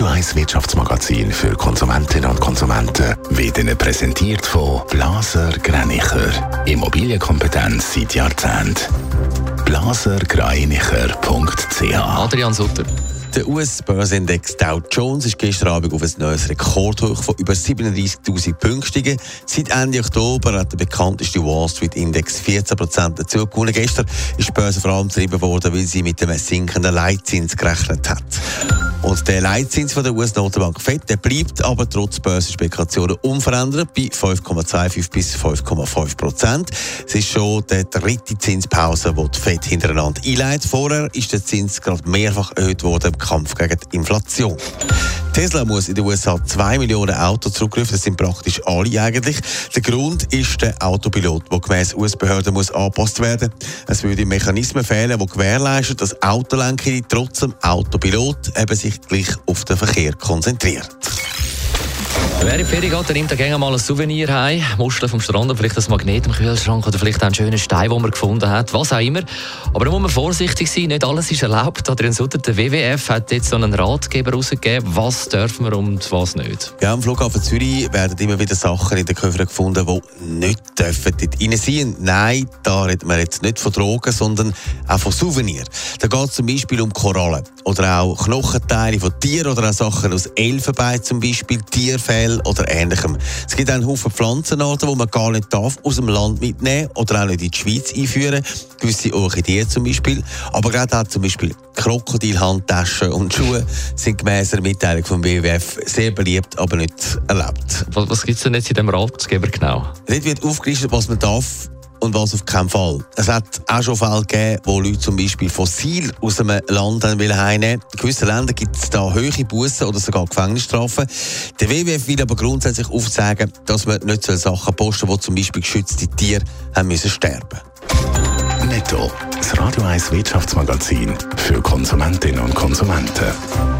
Radio 1 Wirtschaftsmagazin für Konsumentinnen und Konsumenten wird Ihnen präsentiert von Blaser Greinicher. Immobilienkompetenz seit Jahrzehnten. blasergreinicher.ch Adrian Sutter. Der US-Börsenindex Dow Jones ist gestern Abend auf ein neues Rekordhoch von über 37.000 Punkten gestiegen. Seit Ende Oktober hat der bekannteste Wall Street Index 14% dazu gewonnen. Gestern ist die Börse vor allem getrieben worden, weil sie mit einem sinkenden Leitzins gerechnet hat. Und der Leitzins von der US-Notenbank FED der bleibt aber trotz Börsenspekulationen unverändert bei 5,25 bis 5,5 Prozent. Es ist schon die dritte Zinspause, die die FED hintereinander einleitet. Vorher ist der Zins gerade mehrfach erhöht worden im Kampf gegen die Inflation. Tesla muss in den USA 2 Millionen Autos zurückrufen. Das sind praktisch alle eigentlich. Der Grund ist der Autopilot, der gemäss US-Behörden muss angepasst werden. Es würde Mechanismen fehlen, die gewährleisten, dass Autolenker trotz dem Autopilot eben sich gleich auf den Verkehr konzentriert. Wer in die Ferien geht, der nimmt gerne mal ein Souvenir heim. Muscheln vom Strand, vielleicht ein Magnet im Kühlschrank oder vielleicht einen schönen Stein, den man gefunden hat. Was auch immer. Aber da muss man vorsichtig sein. Nicht alles ist erlaubt. Adrian Sutter, der WWF hat jetzt so einen Ratgeber rausgegeben. Was dürfen wir und was nicht? Ja, am Flughafen Zürich werden immer wieder Sachen in den Köfern gefunden, die nicht dürfen dort rein sein. Nein, da reden wir jetzt nicht von Drogen, sondern auch von Souvenirs. Da geht es zum Beispiel um Korallen oder auch Knochenteile von Tieren oder auch Sachen aus Elfenbein zum Beispiel, Tierfell Fell oder ähnlichem. Es gibt einen Haufen Pflanzenarten, die man gar nicht darf aus dem Land mitnehmen oder auch nicht in die Schweiz einführen. Gewisse Orchideen zum Beispiel. Aber gerade auch zum Beispiel Krokodilhandtaschen und Schuhe sind gemäss der Mitteilung vom WWF sehr beliebt, aber nicht erlaubt. Was, was gibt es denn jetzt in diesem Ratgeber genau? Dort wird aufgelistet, was man darf und was auf keinen Fall. Es hat auch schon Fälle gegeben, wo Leute zum Beispiel Fossil aus einem Land heimnehmen In gewissen Ländern gibt es da hohe Bussen oder sogar Gefängnisstrafen. Der WWF will aber grundsätzlich aufzeigen, dass man nicht so Sachen posten wo zum Beispiel geschützte Tiere haben müssen sterben Netto, das Radio 1 Wirtschaftsmagazin für Konsumentinnen und Konsumenten.